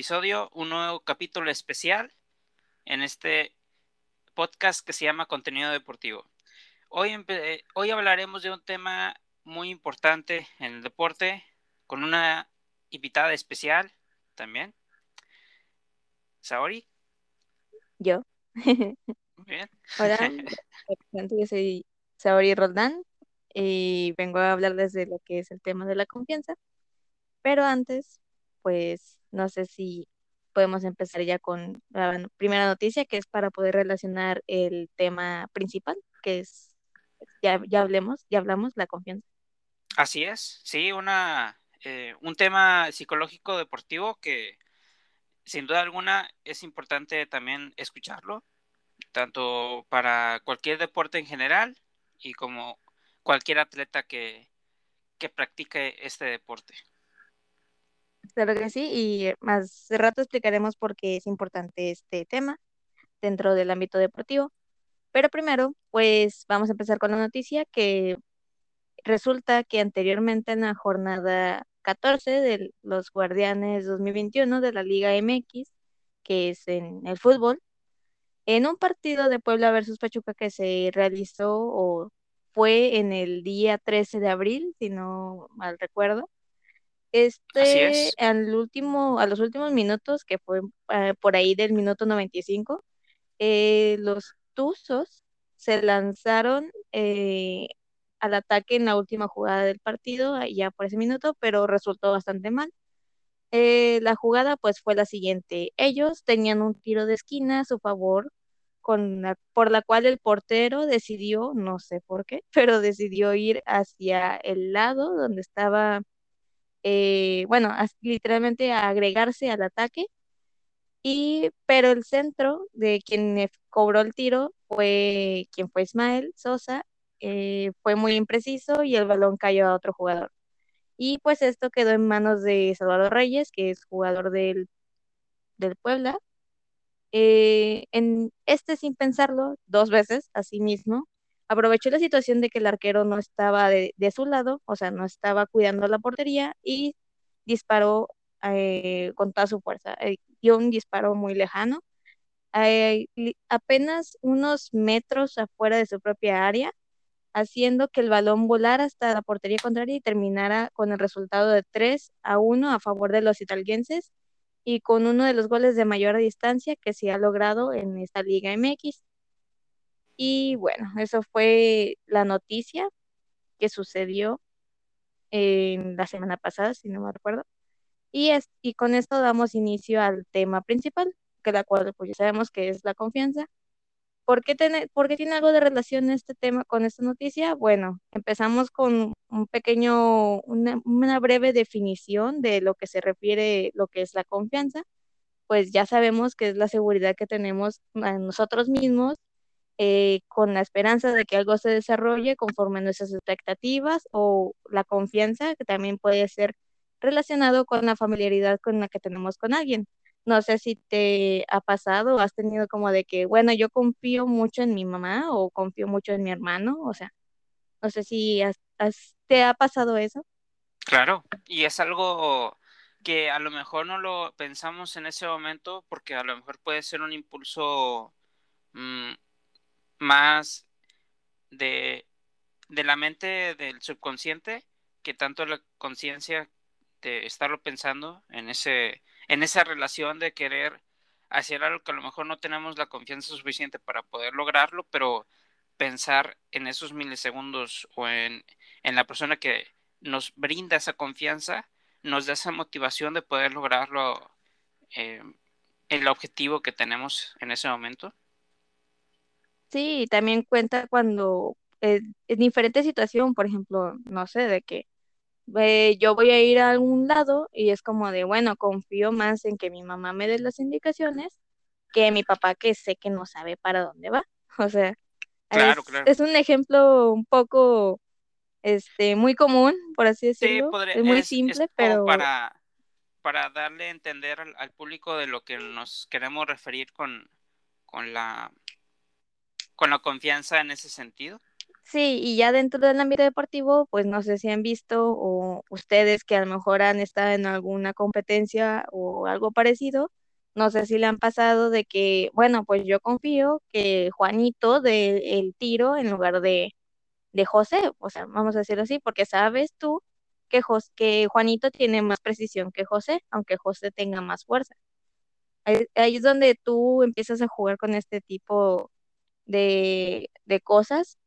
episodio, un nuevo capítulo especial en este podcast que se llama Contenido Deportivo. Hoy, hoy hablaremos de un tema muy importante en el deporte con una invitada especial también. Saori. Yo. Muy bien. Hola, yo soy Saori Roldán y vengo a hablar desde lo que es el tema de la confianza. Pero antes, pues no sé si podemos empezar ya con la primera noticia, que es para poder relacionar el tema principal, que es, ya, ya hablemos, ya hablamos, la confianza. Así es, sí, una, eh, un tema psicológico deportivo que sin duda alguna es importante también escucharlo, tanto para cualquier deporte en general y como cualquier atleta que, que practique este deporte. Claro que sí, y más de rato explicaremos por qué es importante este tema dentro del ámbito deportivo. Pero primero, pues vamos a empezar con la noticia que resulta que anteriormente en la jornada 14 de los Guardianes 2021 de la Liga MX, que es en el fútbol, en un partido de Puebla versus Pachuca que se realizó o fue en el día 13 de abril, si no mal recuerdo, este, al último, a los últimos minutos, que fue eh, por ahí del minuto 95, eh, los Tuzos se lanzaron eh, al ataque en la última jugada del partido, ya por ese minuto, pero resultó bastante mal. la jugada pues fue la siguiente. Ellos tenían un tiro de esquina a su favor, con por la cual el portero decidió, no sé por qué, pero decidió ir hacia el lado donde estaba eh, bueno, literalmente a agregarse al ataque. Y, pero el centro de quien cobró el tiro fue quien fue Ismael Sosa, eh, fue muy impreciso y el balón cayó a otro jugador. Y pues esto quedó en manos de Salvador Reyes, que es jugador del, del Puebla. Eh, en este sin pensarlo dos veces, así mismo, aprovechó la situación de que el arquero no estaba de, su lado, o sea, no estaba cuidando la portería y disparó eh, con toda su fuerza. Eh, dio un disparo muy lejano, eh, apenas unos metros afuera de su propia área, haciendo que el balón volara hasta la portería contraria y terminara con el resultado de 3 a 1 a favor de los italienses y con uno de los goles de mayor distancia que se ha logrado en esta Liga MX. Y bueno, eso fue la noticia que sucedió en la semana pasada, si no me recuerdo. Y, es, y con esto damos inicio al tema principal, que la cual pues ya sabemos que es la confianza. ¿Por qué, tiene, ¿Por qué tiene algo de relación este tema con esta noticia? Bueno, empezamos con un pequeño, una, una breve definición de lo que se refiere, lo que es la confianza. Pues ya sabemos que es la seguridad que tenemos en nosotros mismos eh, con la esperanza de que algo se desarrolle conforme a nuestras expectativas o la confianza que también puede ser relacionado con la familiaridad con la que tenemos con alguien. No sé si te ha pasado has tenido como de que, bueno, yo confío mucho en mi mamá o confío mucho en mi hermano, o sea, no sé si te ha pasado eso. Claro, y es algo que a lo mejor no lo pensamos en ese momento porque a lo mejor puede ser un impulso mm, más de, la mente del subconsciente que tanto la conciencia de estarlo pensando en ese en esa relación de querer hacer algo que a lo mejor no tenemos la confianza suficiente para poder lograrlo, pero pensar en esos milisegundos o en, la persona que nos brinda esa confianza, nos da esa motivación de poder lograrlo eh, el objetivo que tenemos en ese momento. Sí, también cuenta cuando eh, en diferente situación, por ejemplo, no sé, de que eh, yo voy a ir a algún lado y es como de, bueno, confío más en que mi mamá me dé las indicaciones que mi papá que sé que no sabe para dónde va. O sea, es, un ejemplo un poco, este, muy común, por así decirlo. es muy simple, pero... Para, para darle a entender al, al, público de lo que nos queremos referir con, con la con la confianza en ese sentido. Sí, y ya dentro del ámbito deportivo, pues no sé si han visto o ustedes que a lo mejor han estado en alguna competencia o algo parecido, no sé si le han pasado de que, bueno, pues yo confío que Juanito dé el tiro en lugar de, de José, o sea, vamos a decirlo así, porque sabes tú que, Jos- que Juanito tiene más precisión que José, aunque José tenga más fuerza. Ahí, ahí es donde tú empiezas a jugar con este tipo de, de cosas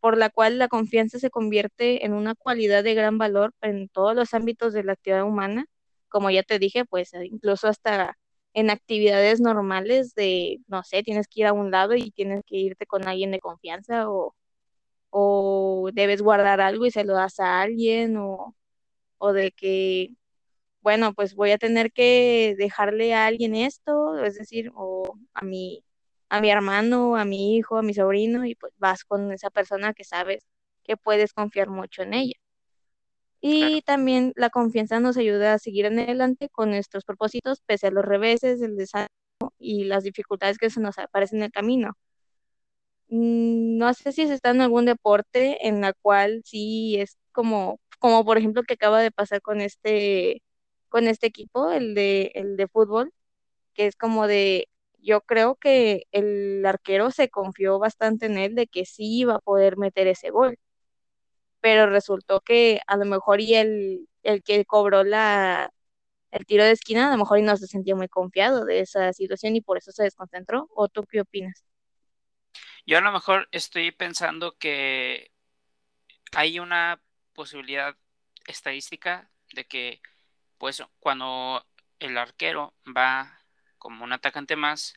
por la cual la confianza se convierte en una cualidad de gran valor en todos los ámbitos de la actividad humana. Como ya te dije, pues eh, incluso hasta en actividades normales de, no sé, tienes que ir a un lado y tienes que irte con alguien de confianza o, o debes guardar algo y se lo das a alguien o, o de que, bueno, pues voy a tener que dejarle a alguien esto, es decir, o a mi, a mi hermano, a mi hijo, a mi sobrino, y pues vas con esa persona que sabes que puedes confiar mucho en ella. Claro. Y también la confianza nos ayuda a seguir en adelante con nuestros propósitos, pese a los reveses, el desánimo y las dificultades que se nos aparecen en el camino. Mm, No sé si se está en algún deporte en la cual sí es como, como por ejemplo que acaba de pasar con este, con este equipo, el de, el de fútbol, que es como de, yo creo que el arquero se confió bastante en él de que sí iba a poder meter ese gol, pero resultó que a lo mejor y el, el que cobró la, el tiro de esquina, a lo mejor y no se sentía muy confiado de esa situación y por eso se desconcentró. ¿O tú qué opinas? Yo a lo mejor estoy pensando que hay una posibilidad estadística de que, pues, cuando el arquero va como un atacante más,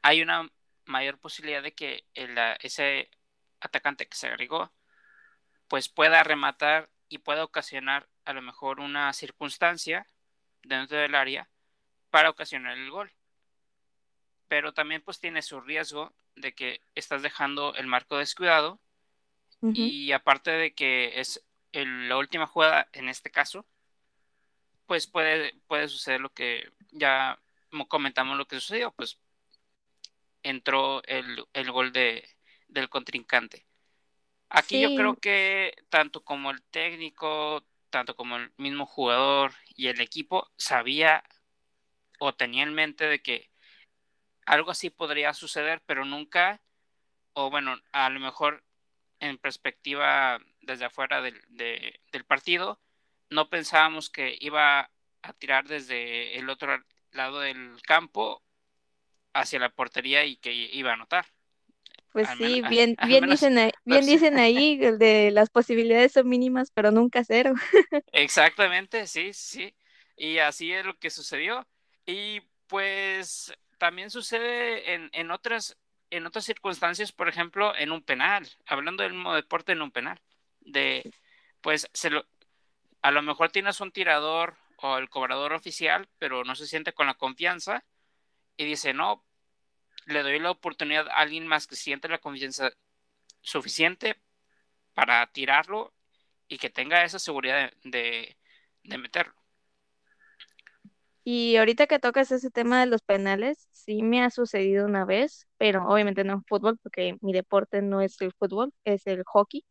hay una mayor posibilidad de que el, ese atacante que se agregó, pues pueda rematar y pueda ocasionar a lo mejor una circunstancia dentro del área para ocasionar el gol. Pero también pues tiene su riesgo de que estás dejando el marco descuidado uh -huh. y aparte de que es el, la última jugada en este caso, pues puede, puede suceder lo que ya comentamos lo que sucedió, pues entró el, el gol de, del contrincante. Aquí sí. yo creo que tanto como el técnico, tanto como el mismo jugador y el equipo sabía o tenía en mente de que algo así podría suceder, pero nunca, o bueno, a lo mejor en perspectiva desde afuera del, de, del partido, no pensábamos que iba a tirar desde el otro lado del campo hacia la portería y que iba a anotar. Pues al sí, menos, bien, al, bien, al dicen, ahí, bien dicen ahí el de las posibilidades son mínimas, pero nunca cero. Exactamente, sí, sí. Y así es lo que sucedió. Y pues también sucede en, en, otras, en otras circunstancias, por ejemplo, en un penal, hablando del mismo deporte en un penal. De, pues se lo, a lo mejor tienes un tirador o el cobrador oficial, pero no se siente con la confianza y dice, no, le doy la oportunidad a alguien más que siente la confianza suficiente para tirarlo y que tenga esa seguridad de, de, meterlo. Y ahorita que tocas ese tema de los penales, sí me ha sucedido una vez, pero obviamente no en fútbol, porque mi deporte no es el fútbol, es el hockey,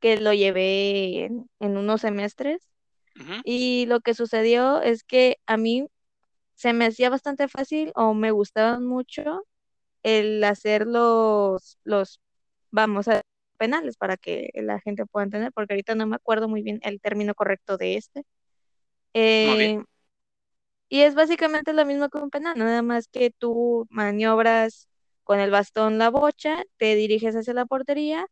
que lo llevé en unos semestres. Uh -huh. Y lo que sucedió es que a mí se me hacía bastante fácil o me gustaban mucho el hacer los, los, vamos a penales para que la gente pueda entender, porque ahorita no me acuerdo muy bien el término correcto de este. Eh, y es básicamente lo mismo que un penal, nada más que tú maniobras con el bastón la bocha, te diriges hacia la portería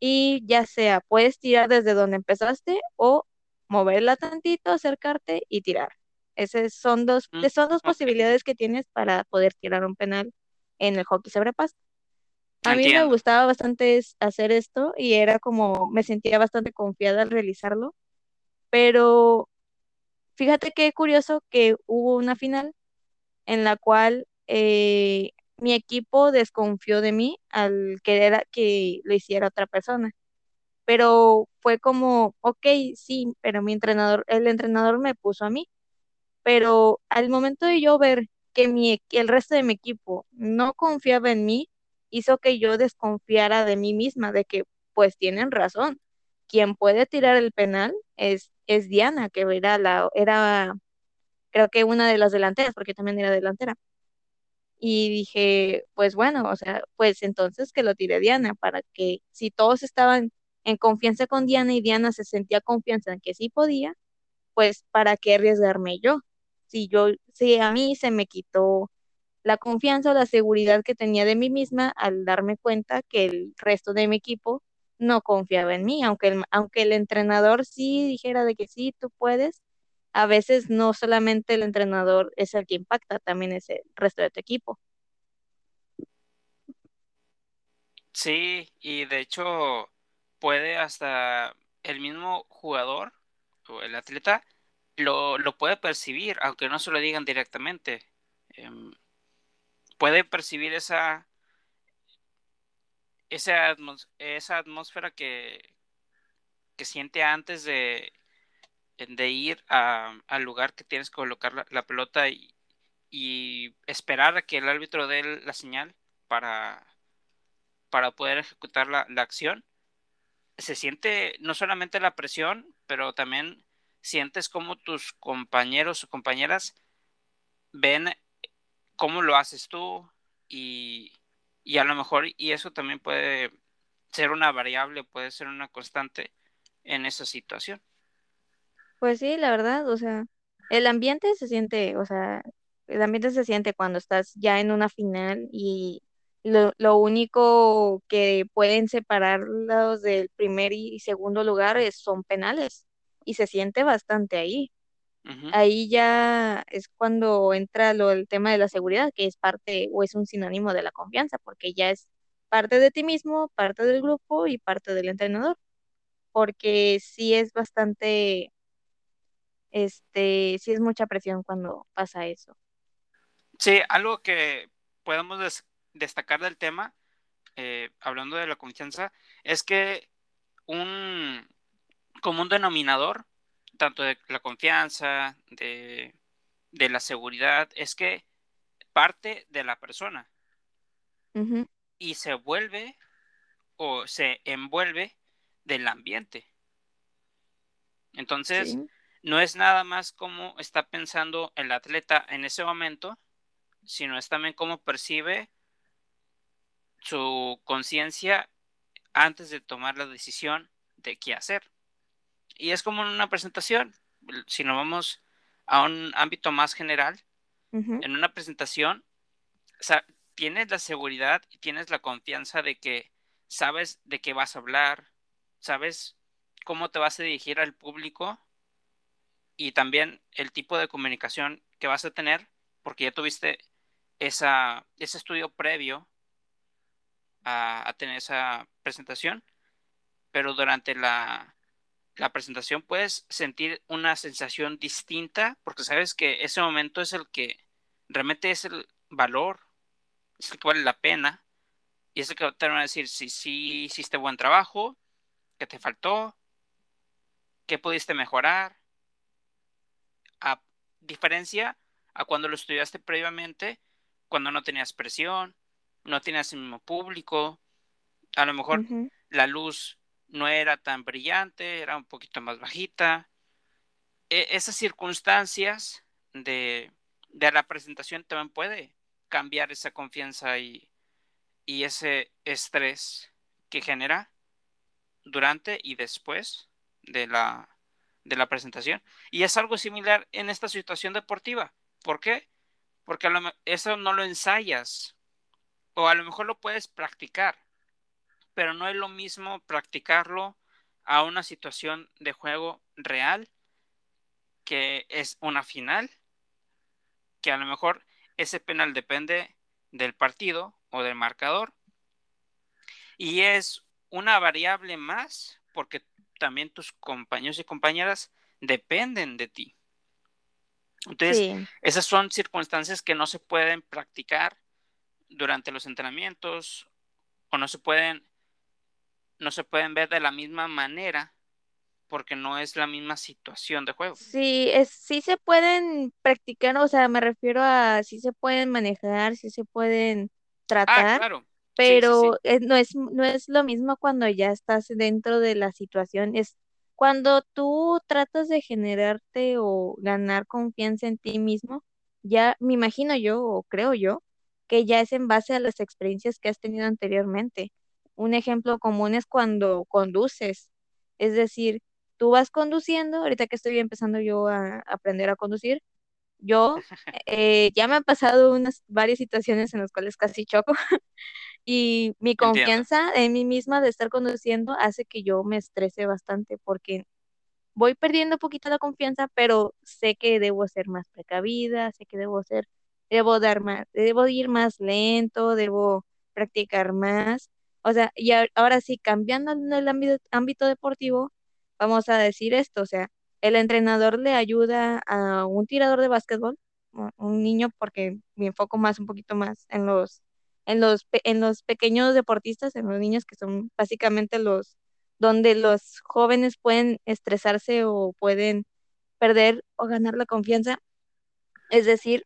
y ya sea puedes tirar desde donde empezaste o moverla tantito, acercarte y tirar. Esas son dos, Mm, son dos posibilidades que tienes para poder tirar un penal en el hockey sobre pasto. A mí me gustaba bastante hacer esto y era como, me sentía bastante confiada al realizarlo, pero fíjate qué curioso que hubo una final en la cual eh, mi equipo desconfió de mí al querer que lo hiciera otra persona. Pero fue como, ok, sí, pero mi entrenador, el entrenador me puso a mí. Pero al momento de yo ver que mi, el resto de mi equipo no confiaba en mí, hizo que yo desconfiara de mí misma, de que pues tienen razón. Quien puede tirar el penal es, es Diana, que era la, era creo que una de las delanteras, porque también era delantera. Y dije, pues bueno, o sea, pues entonces que lo tire Diana, para que si todos estaban en confianza con Diana y Diana se sentía confianza en que sí podía, pues para qué arriesgarme yo. Si yo, si a mí se me quitó la confianza o la seguridad que tenía de mí misma al darme cuenta que el resto de mi equipo no confiaba en mí, aunque el, aunque el entrenador sí dijera de que sí, tú puedes, a veces no solamente el entrenador es el que impacta, también es el resto de tu equipo. Sí, y de hecho puede hasta el mismo jugador o el atleta lo, lo puede percibir, aunque no se lo digan directamente. Em, puede percibir esa, esa, esa atmósfera que, que siente antes de, de ir al lugar que tienes que colocar la, pelota y, esperar a que el árbitro dé la señal para, para poder ejecutar la, la acción. Se siente no solamente la presión, pero también sientes como tus compañeros o compañeras ven cómo lo haces tú y, y a lo mejor, y eso también puede ser una variable, puede ser una constante en esa situación. Pues sí, la verdad, o sea, el ambiente se siente, o sea, el ambiente se siente cuando estás ya en una final y lo, lo único que pueden separarlos del primer y segundo lugar es, son penales y se siente bastante ahí. Ahí ya es cuando entra lo, el tema de la seguridad, que es parte o es un sinónimo de la confianza, porque ya es parte de ti mismo, parte del grupo y parte del entrenador, porque sí es bastante este, sí es mucha presión cuando pasa eso. Sí, algo que podemos destacar del tema, eh, hablando de la confianza, es que un común denominador, tanto de la confianza, de, de la seguridad, es que parte de la persona. Y se vuelve o se envuelve del ambiente. Entonces, no es nada más cómo está pensando el atleta en ese momento, sino es también cómo percibe su conciencia antes de tomar la decisión de qué hacer. Y es como en una presentación, si nos vamos a un ámbito más general, en una presentación, tienes la seguridad y tienes la confianza de que sabes de qué vas a hablar, sabes cómo te vas a dirigir al público y también el tipo de comunicación que vas a tener, porque ya tuviste esa, ese estudio previo a, tener esa presentación, pero durante la, la presentación puedes sentir una sensación distinta, porque sabes que ese momento es el que realmente es el valor, es el que vale la pena, y es el que te van a decir si sí hiciste buen trabajo, qué te faltó, qué pudiste mejorar, a diferencia a cuando lo estudiaste previamente, cuando no tenías presión, no tenías el mismo público, a lo mejor la luz no era tan brillante, era un poquito más bajita. E, esas circunstancias de, de, la presentación también puede cambiar esa confianza y, y ese estrés que genera durante y después de la, de la presentación. Y es algo similar en esta situación deportiva. ¿Por qué? Porque eso no lo ensayas. O a lo mejor lo puedes practicar. Pero no es lo mismo practicarlo a una situación de juego real, que es una final, que a lo mejor ese penal depende del partido o del marcador. Y es una variable más porque también tus compañeros y compañeras dependen de ti. Entonces, esas son circunstancias que no se pueden practicar durante los entrenamientos o no se pueden no se pueden ver de la misma manera porque no es la misma situación de juego. Sí, es, sí se pueden practicar, o sea, me refiero a sí se pueden manejar, sí se pueden ah, tratar. claro. pero no, es, no es lo mismo cuando ya estás dentro de la situación, es cuando tú tratas de generarte o ganar confianza en ti mismo, ya me imagino yo o creo yo que ya es en base a las experiencias que has tenido anteriormente. Un ejemplo común es cuando conduces, es decir, tú vas conduciendo, ahorita que estoy empezando yo a aprender a conducir, yo eh, ya me han pasado unas varias situaciones en las cuales casi choco y mi confianza en mí misma de estar conduciendo hace que yo me estrese bastante porque voy perdiendo un poquito la confianza, pero sé que debo ser más precavida, sé que debo ser, debo dar más, debo ir más lento, debo practicar más. O sea, y ahora sí, cambiando en el ámbito, deportivo, vamos a decir esto, o sea, el entrenador le ayuda a un tirador de básquetbol, un niño, porque me enfoco más, un poquito más en los, en los, en los pequeños deportistas, en los niños que son básicamente los, donde los jóvenes pueden estresarse o pueden perder o ganar la confianza. Es decir,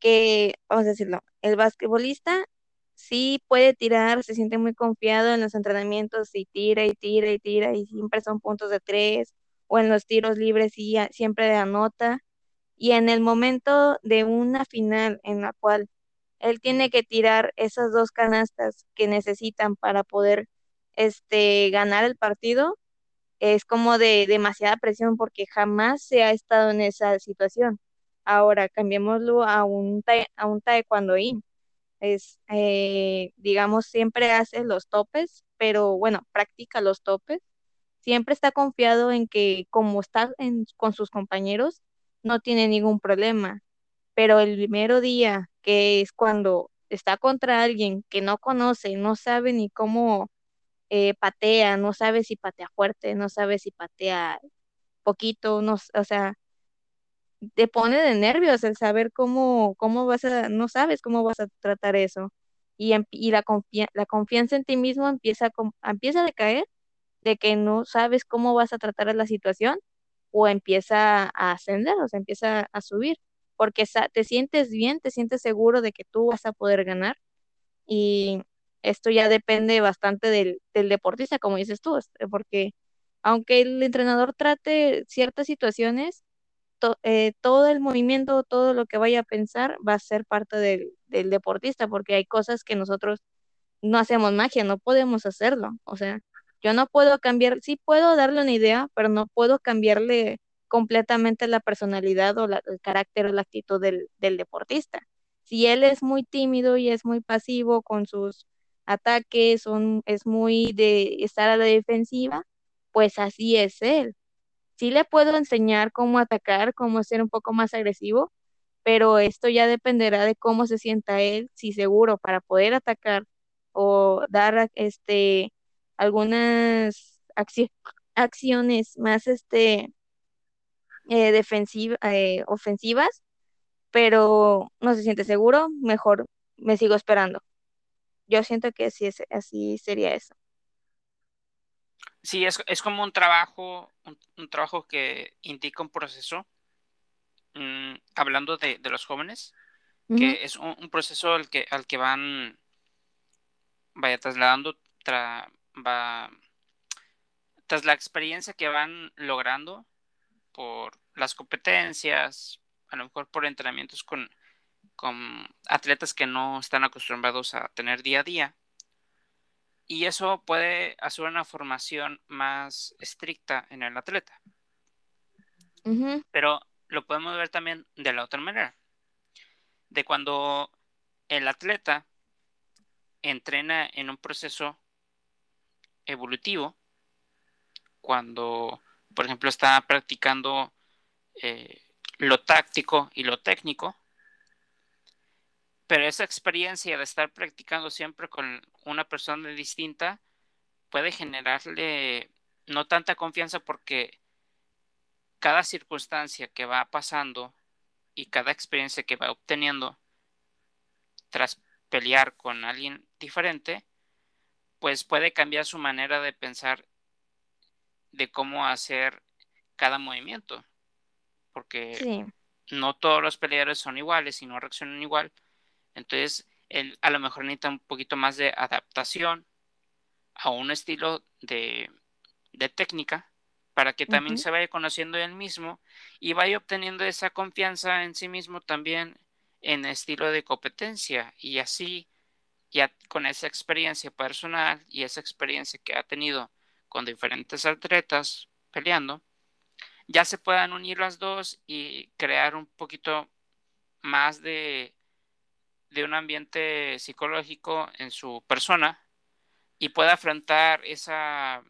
que, vamos a decirlo, el basquetbolista sí puede tirar, se siente muy confiado en los entrenamientos y tira y tira y tira y siempre son puntos de tres o en los tiros libres y siempre anota. Y en el momento de una final en la cual él tiene que tirar esas dos canastas que necesitan para poder este, ganar el partido, es como de demasiada presión porque jamás se ha estado en esa situación. Ahora, cambiémoslo a un, taekwondoín. Es, eh, digamos, siempre hace los topes, pero bueno, practica los topes siempre está confiado en que como está con sus compañeros, no tiene ningún problema. Pero el primero día, que es cuando está contra alguien que no conoce, no sabe ni cómo eh, patea, no sabe si patea fuerte, no sabe si patea poquito, no, o sea, te pone de nervios el saber cómo, cómo vas a, no sabes cómo vas a tratar eso. Y, y la, la confianza en ti mismo empieza empieza a decaer de que no sabes cómo vas a tratar la situación o empieza a ascender, o sea, empieza a subir, porque te sientes bien, te sientes seguro de que tú vas a poder ganar y esto ya depende bastante del, deportista, como dices tú, este, porque aunque el entrenador trate ciertas situaciones, eh, todo el movimiento, todo lo que vaya a pensar va a ser parte del, deportista, porque hay cosas que nosotros no hacemos magia, no podemos hacerlo, o sea, yo no puedo cambiar, sí puedo darle una idea, pero no puedo cambiarle completamente la personalidad o el carácter o la actitud del, deportista. Si él es muy tímido y es muy pasivo con sus ataques, es muy de estar a la defensiva, pues así es él. Sí le puedo enseñar cómo atacar, cómo ser un poco más agresivo, pero esto ya dependerá de cómo se sienta él, si seguro para poder atacar o dar este algunas acciones más este eh, eh, ofensivas, pero no se siente seguro, mejor me sigo esperando. Yo siento que así, es, así sería eso. Sí, es, como un trabajo, un, trabajo que indica un proceso, mm, hablando de, los jóvenes, que es un, proceso al que, al que van, vaya, trasladando tra, va, tras la experiencia que van logrando por las competencias, a lo mejor por entrenamientos con, con atletas que no están acostumbrados a tener día a día. Y eso puede hacer una formación más estricta en el atleta. Pero lo podemos ver también de la otra manera. De cuando el atleta entrena en un proceso evolutivo cuando, por ejemplo, está practicando eh, lo táctico y lo técnico, pero esa experiencia de estar practicando siempre con una persona distinta puede generarle no tanta confianza porque cada circunstancia que va pasando y cada experiencia que va obteniendo tras pelear con alguien diferente, pues puede cambiar su manera de pensar de cómo hacer cada movimiento. Porque no todos los peleadores son iguales y no reaccionan igual. Entonces, él a lo mejor necesita un poquito más de adaptación a un estilo de, de técnica para que también se vaya conociendo él mismo y vaya obteniendo esa confianza en sí mismo también en estilo de competencia. Y así ya con esa experiencia personal y esa experiencia que ha tenido con diferentes atletas peleando, ya se puedan unir las dos y crear un poquito más de, de un ambiente psicológico en su persona y pueda afrontar esa,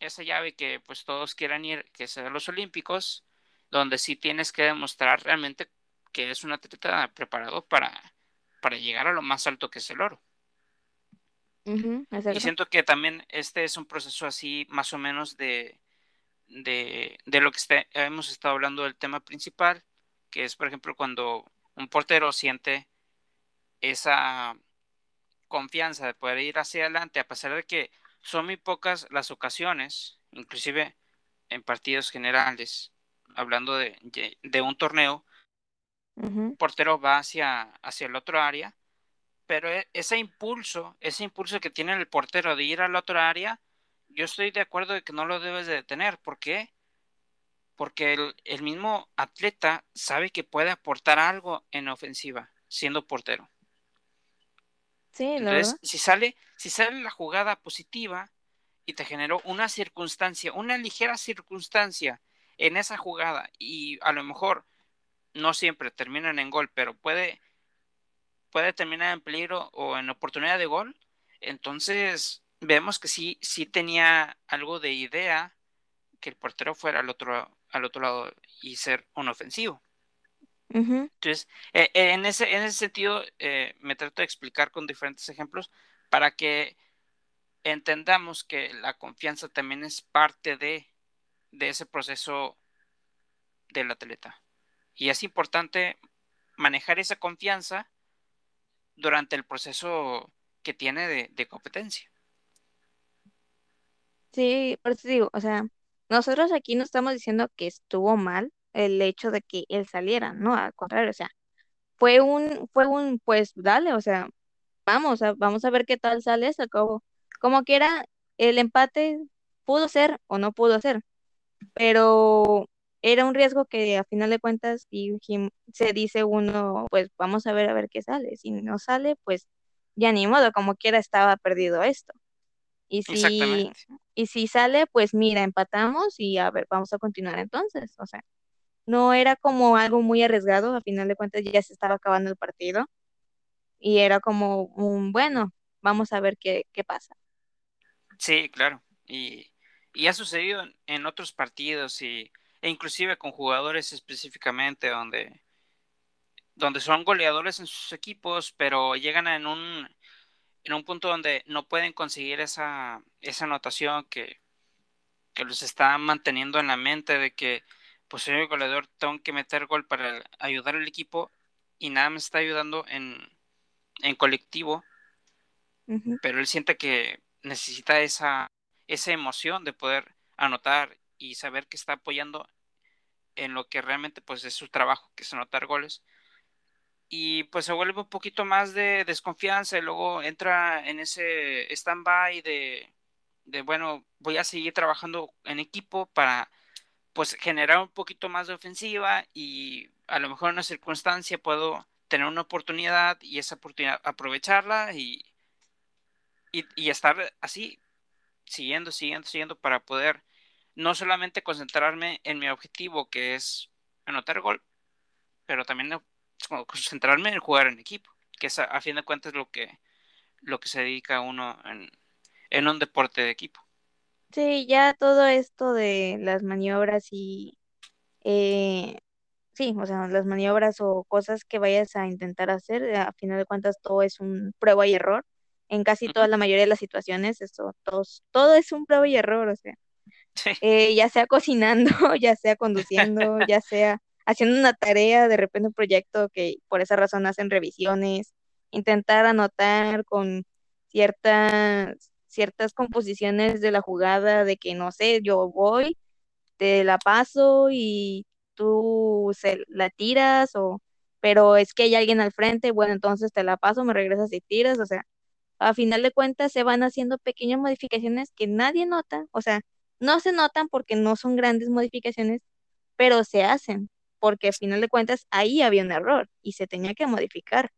esa llave que pues todos quieran ir, que sea los Olímpicos, donde sí tienes que demostrar realmente que es un atleta preparado para, para llegar a lo más alto que es el oro. y siento que también este es un proceso así más o menos de, de, de lo que este, hemos estado hablando del tema principal, que es por ejemplo cuando un portero siente esa confianza de poder ir hacia adelante, a pesar de que son muy pocas las ocasiones, inclusive en partidos generales, hablando de, de un torneo, un portero va hacia, hacia el otro área, pero e, ese impulso, ese impulso que tiene el portero de ir al otro área, yo estoy de acuerdo de que no lo debes de tener. ¿Por qué? Porque el, el mismo atleta sabe que puede aportar algo en ofensiva siendo portero. Entonces, si sale, si sale la jugada positiva y te generó una circunstancia, una ligera circunstancia en esa jugada y a lo mejor no siempre terminan en gol, pero puede, puede terminar en peligro o en oportunidad de gol, entonces vemos que sí, sí tenía algo de idea que el portero fuera al otro, al otro lado y ser un ofensivo. Entonces, eh, eh, en, ese, en ese sentido, eh, me trato de explicar con diferentes ejemplos para que entendamos que la confianza también es parte de, de ese proceso del atleta. Y es importante manejar esa confianza durante el proceso que tiene de, de competencia. Sí, por eso digo, o sea, nosotros aquí no estamos diciendo que estuvo mal, el hecho de que él saliera, ¿no? Al contrario, o sea, fue un, fue un, pues dale, o sea, vamos a, vamos a ver qué tal sale eso, como, como quiera, el empate pudo ser o no pudo ser, pero era un riesgo que a final de cuentas y, se dice uno, pues vamos a ver a ver qué sale, si no sale, pues ya ni modo, como quiera estaba perdido esto. Y si, y si sale, pues mira, empatamos y a ver, vamos a continuar entonces, o sea no era como algo muy arriesgado, a final de cuentas ya se estaba acabando el partido y era como un, bueno, vamos a ver qué, pasa. Sí, claro, y, y ha sucedido en, otros partidos y, e inclusive con jugadores específicamente donde, donde son goleadores en sus equipos, pero llegan en un, en un punto donde no pueden conseguir esa, esa anotación que, que los está manteniendo en la mente de que pues soy el goleador, tengo que meter gol para ayudar al equipo y nada me está ayudando en, colectivo, pero él siente que necesita esa, esa emoción de poder anotar y saber que está apoyando en lo que realmente pues es su trabajo, que es anotar goles. Y pues se vuelve un poquito más de desconfianza y luego entra en ese stand-by de, de, bueno, voy a seguir trabajando en equipo para pues generar un poquito más de ofensiva y a lo mejor en una circunstancia puedo tener una oportunidad y esa oportunidad aprovecharla y, y, estar así, siguiendo, siguiendo, siguiendo para poder no solamente concentrarme en mi objetivo que es anotar gol, pero también concentrarme en jugar en equipo, que es a, fin de cuentas lo que, lo que se dedica uno en, en un deporte de equipo. Sí, ya todo esto de las maniobras y eh, sí, o sea, las maniobras o cosas que vayas a intentar hacer, eh, a final de cuentas todo es un prueba y error. En casi toda la mayoría de las situaciones, eso, todos, todo es un prueba y error, o sea, eh, ya sea cocinando, ya sea conduciendo, ya sea haciendo una tarea, de repente un proyecto que por esa razón hacen revisiones, intentar anotar con ciertas ciertas composiciones de la jugada, de que no sé, yo voy, te la paso y tú se la tiras o pero es que hay alguien al frente, bueno, entonces te la paso, me regresas y tiras, o sea, a final de cuentas se van haciendo pequeñas modificaciones que nadie nota, o sea, no se notan porque no son grandes modificaciones, pero se hacen, porque a final de cuentas ahí había un error y se tenía que modificar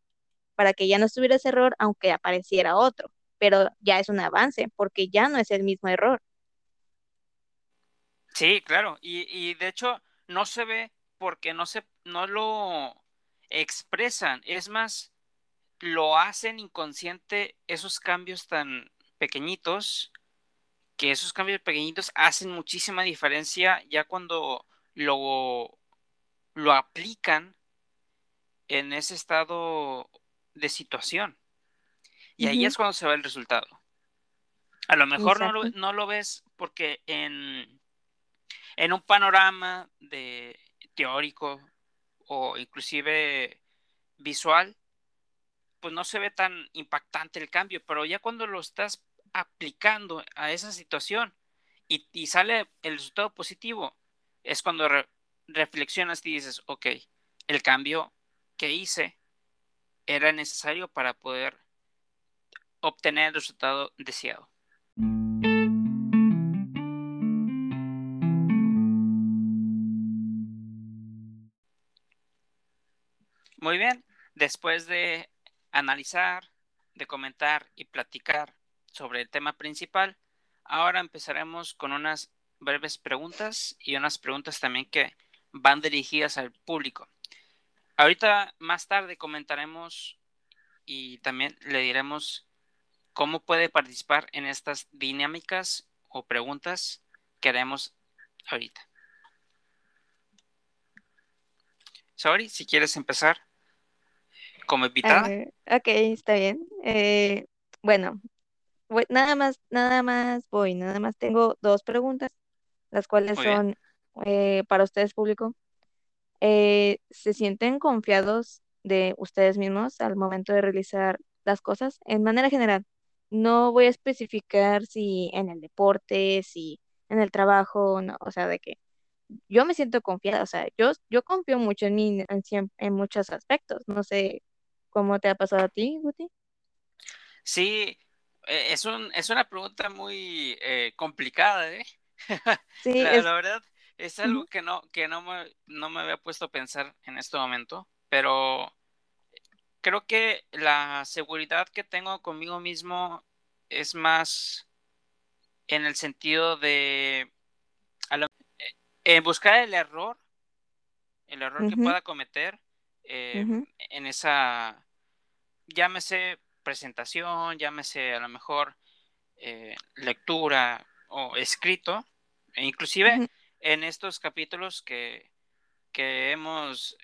para que ya no estuviera ese error aunque apareciera otro, pero ya es un avance porque ya no es el mismo error. Sí, claro, y, y de hecho no se ve porque no se no lo expresan, es más lo hacen inconsciente esos cambios tan pequeñitos que esos cambios pequeñitos hacen muchísima diferencia ya cuando lo, lo aplican en ese estado de situación. Y ahí es cuando se ve el resultado. A lo mejor no lo, no lo, ves porque en, en un panorama de teórico o inclusive visual, pues no se ve tan impactante el cambio, pero ya cuando lo estás aplicando a esa situación y, sale el resultado positivo, es cuando reflexionas y dices, ok, el cambio que hice era necesario para poder obtener el resultado deseado. Muy bien, después de analizar, de comentar y platicar sobre el tema principal, ahora empezaremos con unas breves preguntas y unas preguntas también que van dirigidas al público. Ahorita más tarde comentaremos y también le diremos cómo puede participar en estas dinámicas o preguntas que haremos ahorita. Sorry, si quieres empezar como invitada. Eh, ok, está bien. Eh, bueno, nada más, nada más voy, nada más tengo dos preguntas, las cuales son eh, para ustedes público. ¿Se sienten confiados de ustedes mismos al momento de realizar las cosas? En manera general, no voy a especificar si en el deporte, si en el trabajo, no, o sea, de que yo me siento confiada, o sea, yo, yo confío mucho en mí en, en muchos aspectos, no sé ¿Cómo te ha pasado a ti, Guti? Sí, e, es, un, es una pregunta muy eh, complicada, ¿eh? Sí, la, la, verdad, es algo que, no, que no, me, no me había puesto a pensar en este momento, pero creo que la seguridad que tengo conmigo mismo es más en el sentido de en buscar el error, el error que pueda cometer eh, en esa, llámese presentación, llámese a lo mejor eh, lectura o escrito, e inclusive en estos capítulos que, que hemos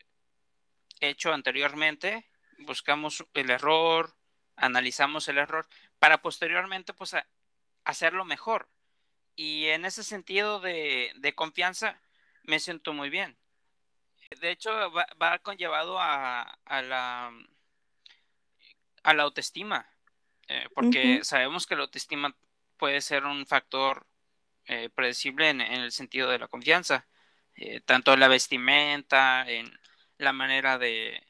hecho anteriormente, buscamos el error, analizamos el error para posteriormente pues hacerlo mejor. Y en ese sentido de, de confianza me siento muy bien. De hecho, va, conllevado a, la, a la autoestima, eh, porque sabemos que la autoestima puede ser un factor eh, predecible en, el sentido de la confianza, eh, tanto en la vestimenta, en la manera de,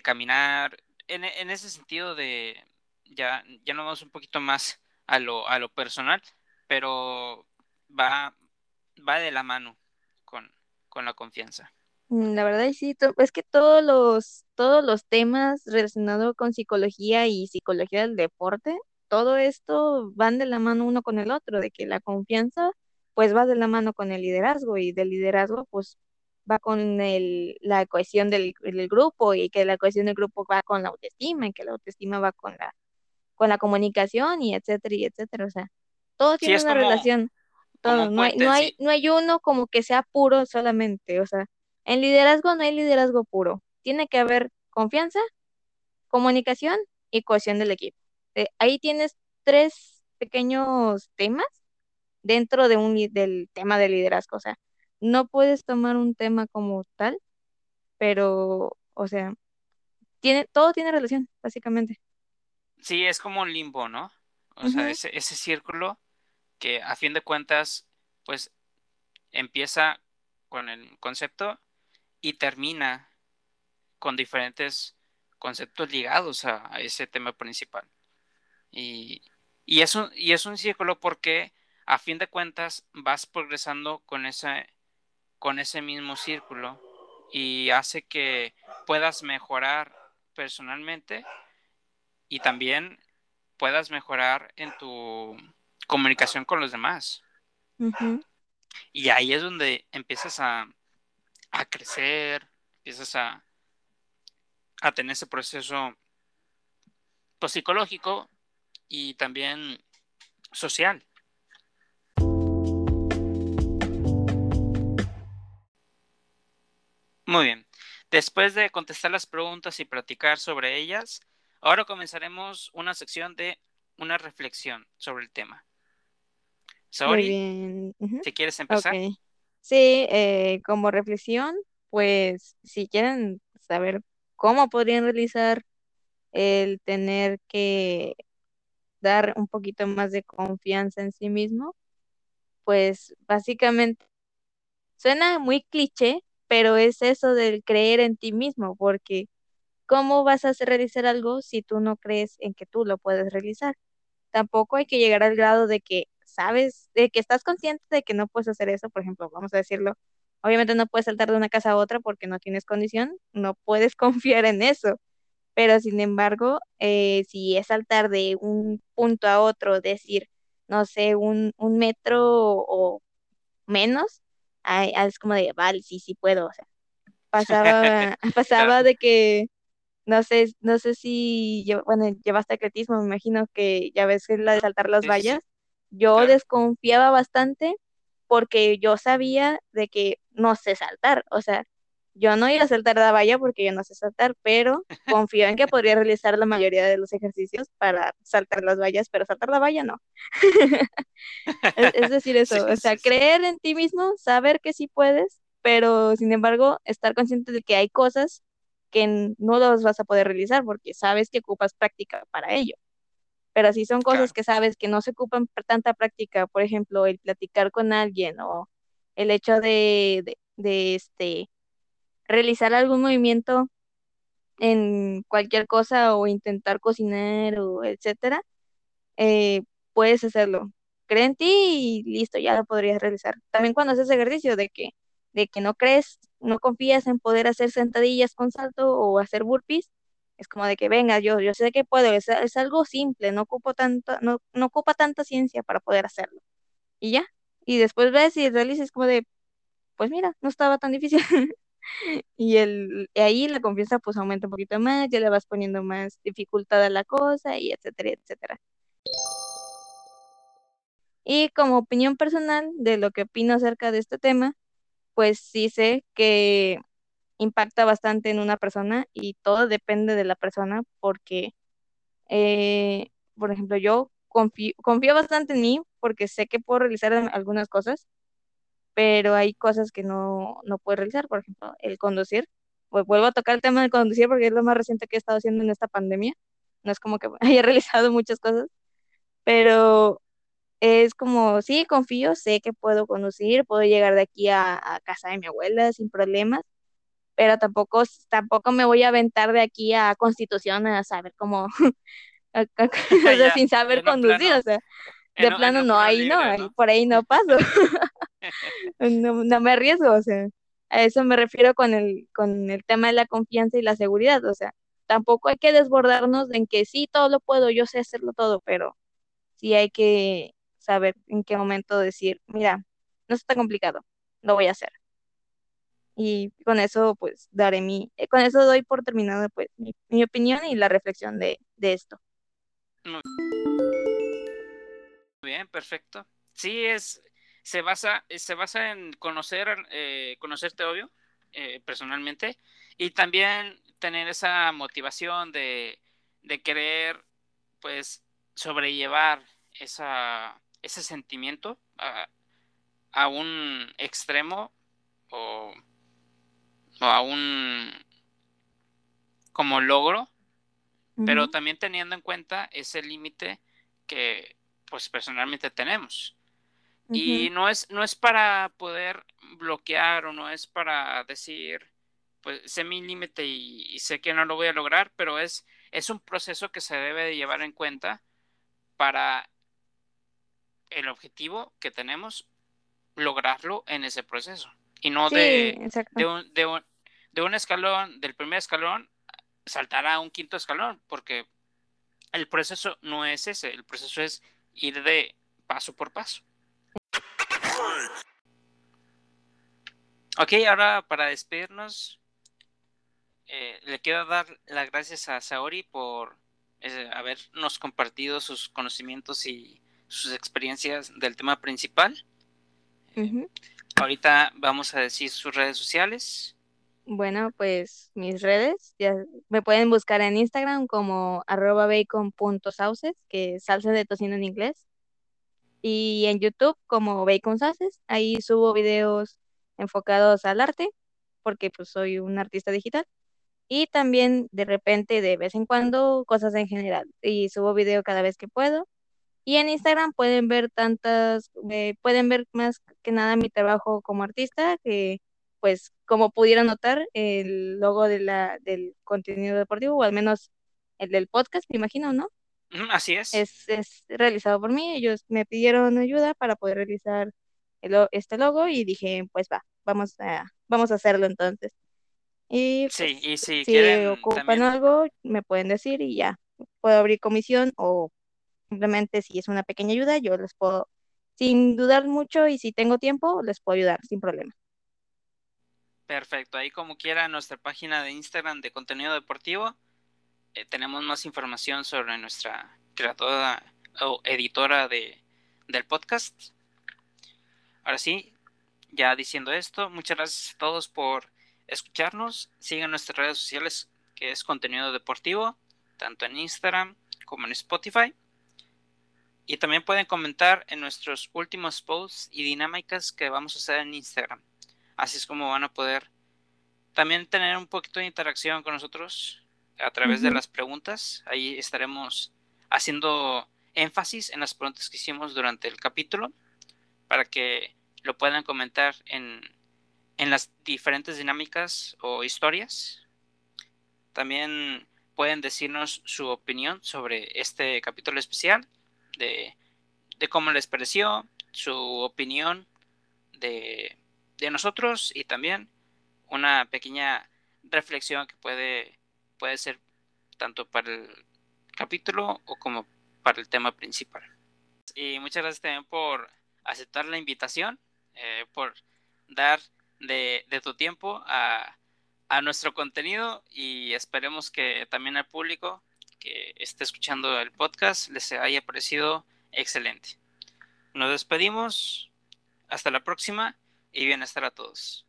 caminar, en, ese sentido de, ya, ya nos vamos un poquito más a lo, a lo personal, pero va, va de la mano con la confianza. Mm, la verdad sí, es que todos los, todos los temas relacionados con psicología y psicología del deporte, todo esto van de la mano uno con el otro, de que la confianza pues va de la mano con el liderazgo y del liderazgo pues va con el, la cohesión del, grupo y que la cohesión del grupo va con la autoestima y que la autoestima va con la, con la comunicación y etcétera y etcétera, o sea, todo tiene una relación, todo, no, hay, no, hay, no hay uno como que sea puro solamente, o sea, en liderazgo no hay liderazgo puro. Tiene que haber confianza, comunicación y cohesión del equipo. Eh, ahí tienes tres pequeños temas dentro de un, del tema de liderazgo. O sea, no puedes tomar un tema como tal, pero, o sea, tiene, todo tiene relación, básicamente. Sí, es como un limbo, ¿no? O sea, ese, ese círculo que a fin de cuentas, pues empieza con el concepto y termina con diferentes conceptos ligados a, ese tema principal. Y, es un, y es un círculo porque a fin de cuentas vas progresando con ese, con ese mismo círculo y hace que puedas mejorar personalmente y también puedas mejorar en tu comunicación con los demás. Y ahí es donde empiezas a, a crecer, empiezas a, a tener ese proceso pues, psicológico y también social. Muy bien. Después de contestar las preguntas y platicar sobre ellas, ahora comenzaremos una sección de una reflexión sobre el tema. Sorry, si quieres empezar. Sí, eh, como reflexión, pues si quieren saber cómo podrían realizar el tener que dar un poquito más de confianza en sí mismo, pues básicamente suena muy cliché, pero es eso del creer en ti mismo, porque ¿cómo vas a realizar algo si tú no crees en que tú lo puedes realizar? Tampoco hay que llegar al grado de que sabes, de que estás consciente de que no puedes hacer eso, por ejemplo, vamos a decirlo, obviamente no puedes saltar de una casa a otra porque no tienes condición, no puedes confiar en eso, pero sin embargo, eh, si es saltar de un punto a otro, decir, no sé, un, un metro o menos, es como de, vale, sí, sí puedo, o sea, pasaba, pasaba de que, no sé, no sé si, bueno, llevaste atletismo, me imagino que ya ves que la de saltar las vallas, yo desconfiaba bastante porque yo sabía de que no sé saltar, o sea, yo no iba a saltar la valla porque yo no sé saltar, pero confío en que podría realizar la mayoría de los ejercicios para saltar las vallas, pero saltar la valla no. es, decir, eso, o sea, creer en ti mismo, saber que sí puedes, pero sin embargo, estar consciente de que hay cosas que no los vas a poder realizar porque sabes que ocupas práctica para ello. Pero si son cosas que sabes que no se ocupan tanta práctica, por ejemplo, el platicar con alguien o el hecho de, de, este realizar algún movimiento en cualquier cosa o intentar cocinar o etcétera, eh, puedes hacerlo. Cree en ti y listo, ya lo podrías realizar. También cuando haces ejercicio de que, de que no crees, no confías en poder hacer sentadillas con salto o hacer burpees, es como de que venga, yo, yo sé que puedo, es, es algo simple, no ocupo tanto, no, no ocupa tanta ciencia para poder hacerlo. Y ya, y después ves y realizas como de, pues mira, no estaba tan difícil. y el, ahí la confianza pues aumenta un poquito más, ya le vas poniendo más dificultad a la cosa y etcétera, etcétera. Y como opinión personal de lo que opino acerca de este tema, pues sí sé que impacta bastante en una persona y todo depende de la persona porque, eh, por ejemplo, yo confío, confío bastante en mí porque sé que puedo realizar algunas cosas, pero hay cosas que no, no puedo realizar, por ejemplo, el conducir. Pues vuelvo a tocar el tema de conducir porque es lo más reciente que he estado haciendo en esta pandemia. No es como que haya realizado muchas cosas, pero es como, sí, confío, sé que puedo conducir, puedo llegar de aquí a, a casa de mi abuela sin problemas, pero tampoco, tampoco me voy a aventar de aquí a Constitución a saber cómo, sin saber conducir, o sea, de plano no, ahí no, por ahí no paso, no, me arriesgo, o sea, a eso me refiero con el, con el tema de la confianza y la seguridad, o sea, tampoco hay que desbordarnos en que sí, todo lo puedo, yo sé hacerlo todo, pero sí hay que saber en qué momento decir, mira, no está complicado, lo voy a hacer y con eso pues daré mi, eh, con eso doy por terminado pues mi, opinión y la reflexión de, esto. Muy bien, perfecto. Sí, es, se basa, se basa en conocer, eh, conocerte obvio, eh, personalmente, y también tener esa motivación de, de querer, pues, sobrellevar esa, ese sentimiento a, a un extremo o o a un como logro, pero también teniendo en cuenta ese límite que pues personalmente tenemos. Y no es, no es para poder bloquear o no es para decir pues sé mi límite y, sé que no lo voy a lograr, pero es, es un proceso que se debe de llevar en cuenta para el objetivo que tenemos, lograrlo en ese proceso. Y no de, de, un, de, un, de un escalón, del primer escalón, saltar a un quinto escalón, porque el proceso no es ese, el proceso es ir de paso por paso. Ok, ahora para despedirnos, eh, le quiero dar las gracias a Saori por eh, habernos compartido sus conocimientos y sus experiencias del tema principal. Ahorita vamos a decir sus redes sociales. Bueno, pues mis redes, ya me pueden buscar en Instagram como arroba bacon.sauces, que es salsa de tocino en inglés. Y en YouTube como Bacon Sauces, ahí subo videos enfocados al arte, porque pues soy un artista digital. Y también de repente, de vez en cuando, cosas en general. Y subo video cada vez que puedo. Y en Instagram pueden ver tantas, eh, pueden ver más que nada mi trabajo como artista, que pues como pudieron notar, el logo de la, del contenido deportivo, o al menos el del podcast, me imagino, ¿no? Así es. Es, es realizado por mí. Ellos me pidieron ayuda para poder realizar este logo y dije, pues va, vamos a, vamos a hacerlo entonces. Y, sí, pues, y si, si ocupan algo, me pueden decir y ya, puedo abrir comisión o simplemente si es una pequeña ayuda, yo les puedo, sin dudar mucho y si tengo tiempo, les puedo ayudar sin problema. Perfecto, ahí como quiera nuestra página de Instagram de contenido deportivo, eh, tenemos más información sobre nuestra creadora o editora de, del podcast. Ahora sí, ya diciendo esto, muchas gracias a todos por escucharnos. Sigan nuestras redes sociales, que es contenido deportivo, tanto en Instagram como en Spotify. Y también pueden comentar en nuestros últimos posts y dinámicas que vamos a hacer en Instagram. Así es como van a poder también tener un poquito de interacción con nosotros a través de las preguntas. Ahí estaremos haciendo énfasis en las preguntas que hicimos durante el capítulo para que lo puedan comentar en, en las diferentes dinámicas o historias. También pueden decirnos su opinión sobre este capítulo especial, de, cómo les pareció, su opinión de, de, nosotros y también una pequeña reflexión que puede, puede ser tanto para el capítulo o como para el tema principal. Y muchas gracias también por aceptar la invitación, eh, por dar de, tu tiempo a, a, nuestro contenido y esperemos que también al público que esté escuchando el podcast les haya parecido excelente. Nos despedimos, hasta la próxima y bienestar a todos.